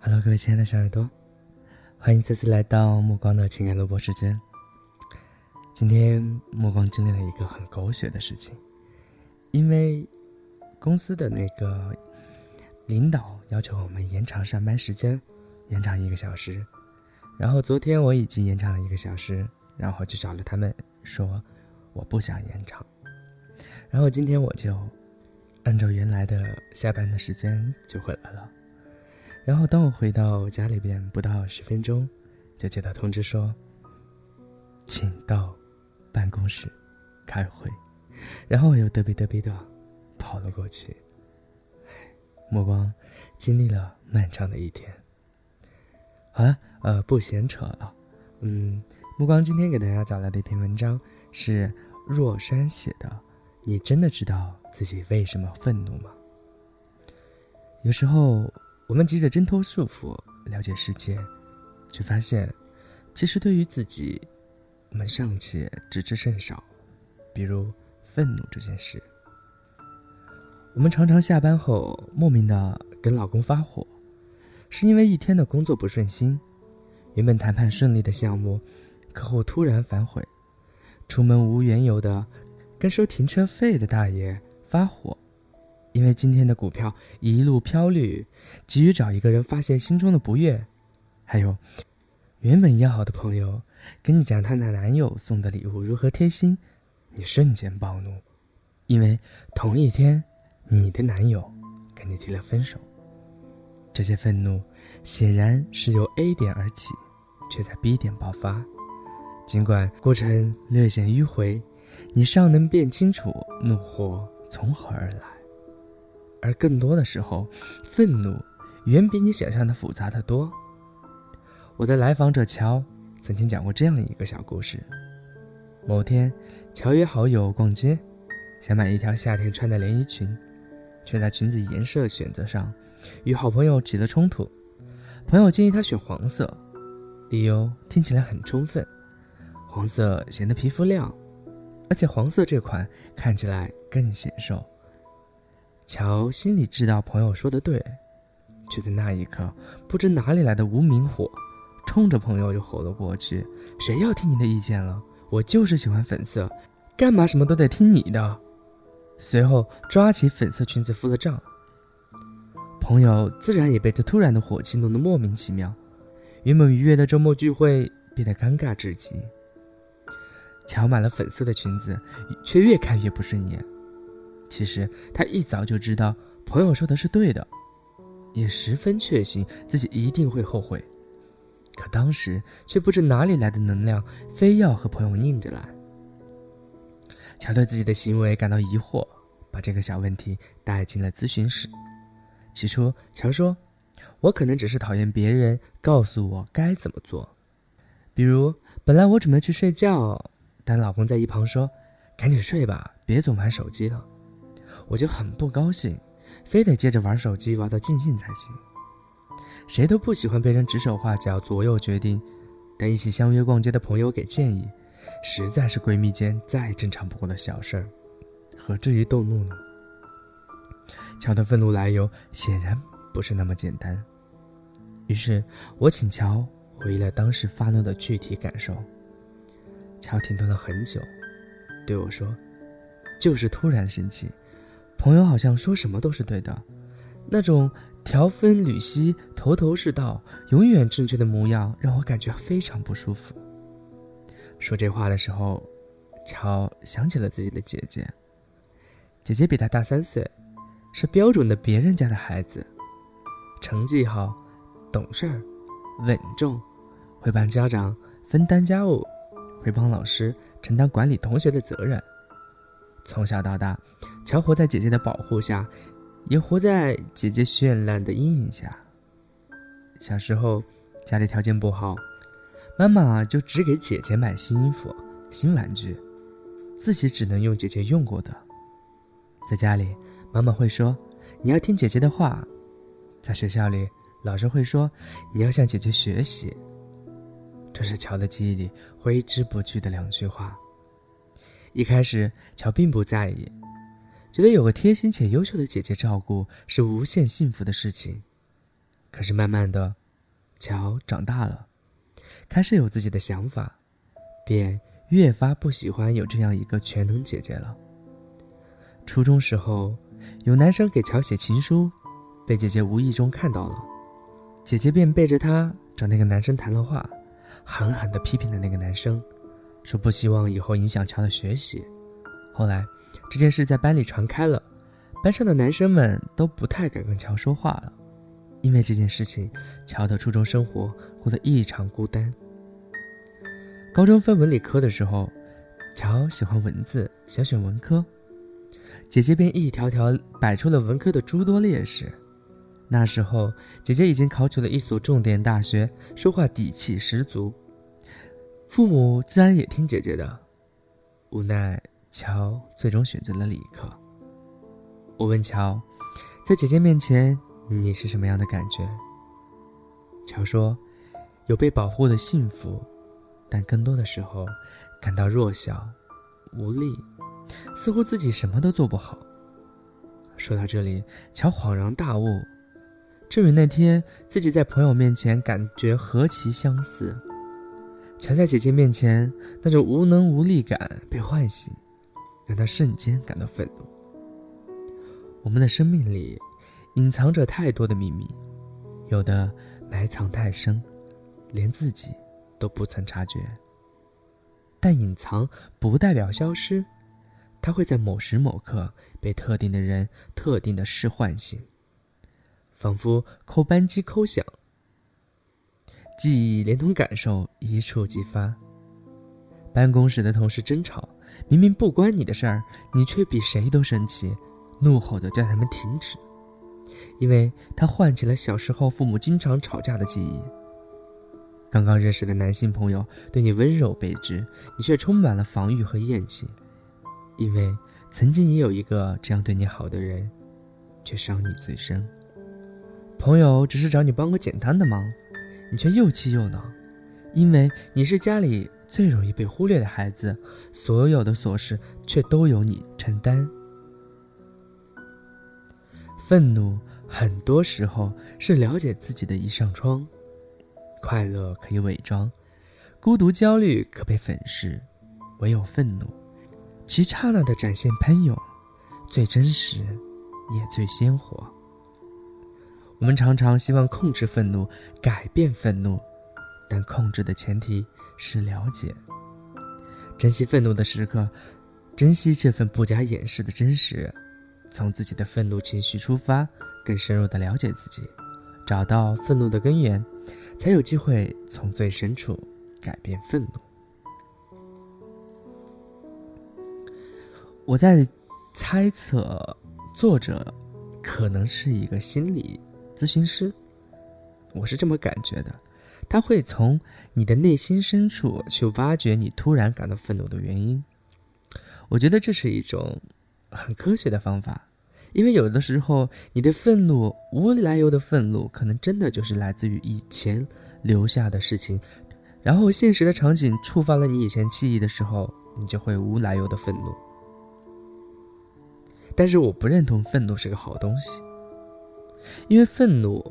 Hello，各位亲爱的小耳朵，欢迎再次来到目光的情感录播时间。今天目光经历了一个很狗血的事情，因为公司的那个领导要求我们延长上班时间，延长一个小时。然后昨天我已经延长了一个小时，然后去找了他们，说我不想延长。然后今天我就按照原来的下班的时间就回来了。然后当我回到家里边不到十分钟，就接到通知说，请到办公室开会。然后我又嘚啵嘚啵的跑了过去。目光经历了漫长的一天。好了。呃，不闲扯了，嗯，目光今天给大家找来的一篇文章是若山写的。你真的知道自己为什么愤怒吗？有时候我们急着挣脱束缚，了解世界，却发现，其实对于自己，我们尚且知之甚少。比如愤怒这件事，我们常常下班后莫名的跟老公发火，是因为一天的工作不顺心。原本谈判顺利的项目，客户突然反悔，出门无缘由的跟收停车费的大爷发火，因为今天的股票一路飘绿，急于找一个人发泄心中的不悦。还有，原本要好的朋友跟你讲她的男友送的礼物如何贴心，你瞬间暴怒，因为同一天你的男友跟你提了分手。这些愤怒显然是由 A 点而起。却在 B 点爆发，尽管过程略显迂回，你尚能辨清楚怒火从何而来。而更多的时候，愤怒远比你想象的复杂的多。我的来访者乔曾经讲过这样一个小故事：某天，乔约好友逛街，想买一条夏天穿的连衣裙，却在裙子颜色选择上与好朋友起了冲突。朋友建议他选黄色。理由听起来很充分，黄色显得皮肤亮，而且黄色这款看起来更显瘦。乔心里知道朋友说的对，就在那一刻不知哪里来的无名火，冲着朋友就吼了过去：“谁要听你的意见了？我就是喜欢粉色，干嘛什么都得听你的？”随后抓起粉色裙子付了账。朋友自然也被这突然的火气弄得莫名其妙。原本愉悦的周末聚会变得尴尬至极。乔买了粉色的裙子，却越看越不顺眼。其实他一早就知道朋友说的是对的，也十分确信自己一定会后悔。可当时却不知哪里来的能量，非要和朋友拧着来。乔对自己的行为感到疑惑，把这个小问题带进了咨询室。起初，乔说。我可能只是讨厌别人告诉我该怎么做，比如本来我准备去睡觉，但老公在一旁说：“赶紧睡吧，别总玩手机了。”我就很不高兴，非得接着玩手机玩到尽兴才行。谁都不喜欢被人指手画脚、左右决定，但一起相约逛街的朋友给建议，实在是闺蜜间再正常不过的小事儿，何至于动怒呢？乔的愤怒来由显然。不是那么简单，于是我请乔回忆了当时发怒的具体感受。乔停顿了很久，对我说：“就是突然生气，朋友好像说什么都是对的，那种条分缕析、头头是道、永远正确的模样，让我感觉非常不舒服。”说这话的时候，乔想起了自己的姐姐，姐姐比他大三岁，是标准的别人家的孩子。成绩好，懂事儿，稳重，会帮家长分担家务，会帮老师承担管理同学的责任。从小到大，乔活在姐姐的保护下，也活在姐姐绚烂的阴影下。小时候，家里条件不好，妈妈就只给姐姐买新衣服、新玩具，自己只能用姐姐用过的。在家里，妈妈会说：“你要听姐姐的话。”在学校里，老师会说：“你要向姐姐学习。”这是乔的记忆里挥之不去的两句话。一开始，乔并不在意，觉得有个贴心且优秀的姐姐照顾是无限幸福的事情。可是慢慢的，乔长大了，开始有自己的想法，便越发不喜欢有这样一个全能姐姐了。初中时候，有男生给乔写情书，被姐姐无意中看到了，姐姐便背着他找那个男生谈了话，狠狠地批评了那个男生，说不希望以后影响乔的学习。后来，这件事在班里传开了，班上的男生们都不太敢跟乔说话了，因为这件事情，乔的初中生活过得异常孤单。高中分文理科的时候，乔喜欢文字，想选文科。姐姐便一条条摆出了文科的诸多劣势。那时候，姐姐已经考取了一所重点大学，说话底气十足。父母自然也听姐姐的。无奈，乔最终选择了理科。我问乔，在姐姐面前，你是什么样的感觉？乔说，有被保护的幸福，但更多的时候，感到弱小、无力。似乎自己什么都做不好。说到这里，乔恍然大悟，这与那天自己在朋友面前感觉何其相似。乔在姐姐面前那种无能无力感被唤醒，让他瞬间感到愤怒。我们的生命里隐藏着太多的秘密，有的埋藏太深，连自己都不曾察觉。但隐藏不代表消失。它会在某时某刻被特定的人、特定的事唤醒，仿佛扣扳机扣响，记忆连同感受一触即发。办公室的同事争吵，明明不关你的事儿，你却比谁都生气，怒吼的叫他们停止，因为他唤起了小时候父母经常吵架的记忆。刚刚认识的男性朋友对你温柔备至，你却充满了防御和厌弃。因为曾经也有一个这样对你好的人，却伤你最深。朋友只是找你帮个简单的忙，你却又气又恼，因为你是家里最容易被忽略的孩子，所有的琐事却都由你承担。愤怒很多时候是了解自己的一扇窗，快乐可以伪装，孤独焦虑可被粉饰，唯有愤怒。其刹那的展现喷涌，最真实，也最鲜活。我们常常希望控制愤怒，改变愤怒，但控制的前提是了解。珍惜愤怒的时刻，珍惜这份不加掩饰的真实。从自己的愤怒情绪出发，更深入的了解自己，找到愤怒的根源，才有机会从最深处改变愤怒。我在猜测，作者可能是一个心理咨询师。我是这么感觉的，他会从你的内心深处去挖掘你突然感到愤怒的原因。我觉得这是一种很科学的方法，因为有的时候你的愤怒无来由的愤怒，可能真的就是来自于以前留下的事情，然后现实的场景触发了你以前记忆的时候，你就会无来由的愤怒。但是我不认同愤怒是个好东西，因为愤怒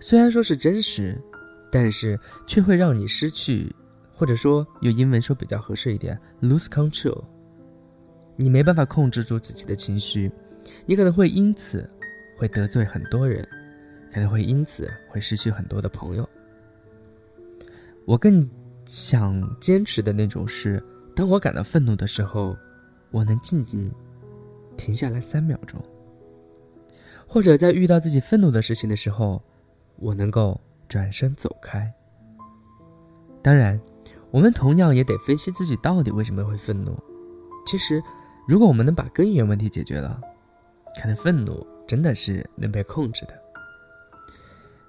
虽然说是真实，但是却会让你失去，或者说用英文说比较合适一点，lose control。你没办法控制住自己的情绪，你可能会因此会得罪很多人，可能会因此会失去很多的朋友。我更想坚持的那种是，当我感到愤怒的时候，我能静静。停下来三秒钟，或者在遇到自己愤怒的事情的时候，我能够转身走开。当然，我们同样也得分析自己到底为什么会愤怒。其实，如果我们能把根源问题解决了，可能愤怒真的是能被控制的。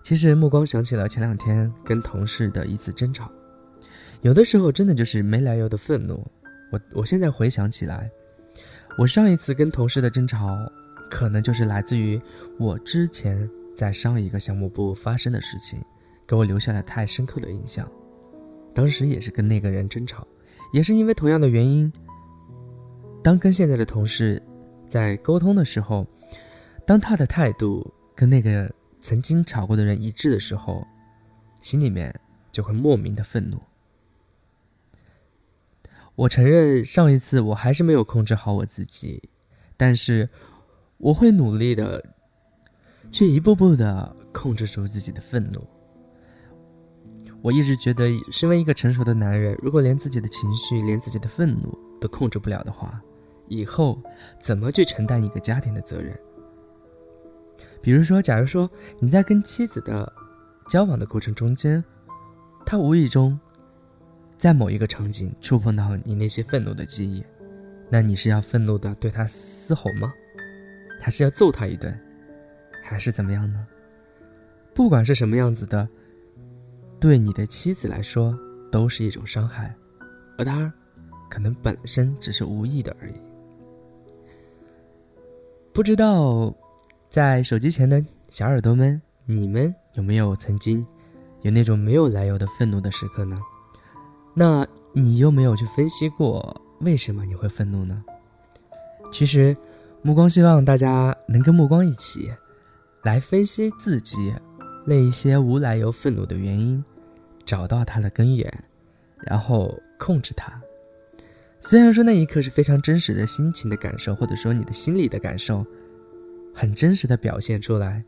其实，目光想起了前两天跟同事的一次争吵，有的时候真的就是没来由的愤怒。我我现在回想起来。我上一次跟同事的争吵，可能就是来自于我之前在上一个项目部发生的事情，给我留下了太深刻的印象。当时也是跟那个人争吵，也是因为同样的原因。当跟现在的同事在沟通的时候，当他的态度跟那个曾经吵过的人一致的时候，心里面就会莫名的愤怒。我承认上一次我还是没有控制好我自己，但是我会努力的，去一步步的控制住自己的愤怒。我一直觉得，身为一个成熟的男人，如果连自己的情绪、连自己的愤怒都控制不了的话，以后怎么去承担一个家庭的责任？比如说，假如说你在跟妻子的交往的过程中间，他无意中在某一个场景触碰到你那些愤怒的记忆，那你是要愤怒的对他嘶吼吗？还是要揍他一顿？还是怎么样呢？不管是什么样子的。对你的妻子来说，都是一种伤害，而他，可能本身只是无意的而已。不知道，在手机前的小耳朵们，你们有没有曾经有那种没有来由的愤怒的时刻呢？那你又没有去分析过为什么你会愤怒呢？其实，目光希望大家能跟目光一起，来分析自己那一些无来由愤怒的原因。找到它的根源，然后控制它。虽然说那一刻是非常真实的心情的感受，或者说你的心里的感受，很真实的表现出来，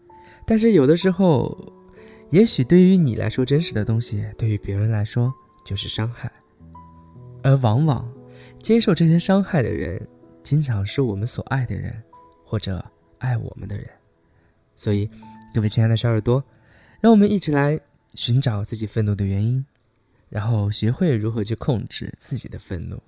但是有的时候，也许对于你来说真实的东西，对于别人来说就是伤害。而往往接受这些伤害的人，经常是我们所爱的人，或者爱我们的人。所以，各位亲爱的小耳朵，让我们一起来。寻找自己愤怒的原因，然后学会如何去控制自己的愤怒，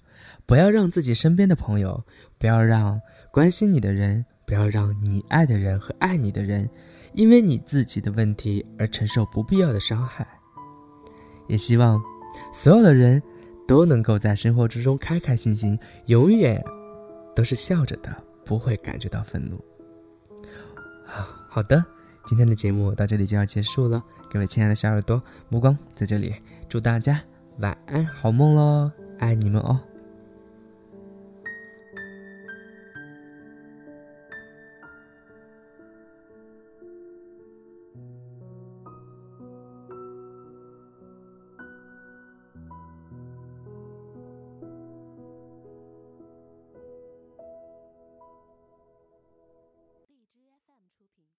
不要让自己身边的朋友，不要让关心你的人，不要让你爱的人和爱你的人，因为你自己的问题而承受不必要的伤害。也希望所有的人都能够在生活之中开开心心，永远都是笑着的，不会感觉到愤怒。好好的，今天的节目到这里就要结束了。各位亲爱的小耳朵，目光在这里，祝大家晚安，好梦喽！爱你们哦。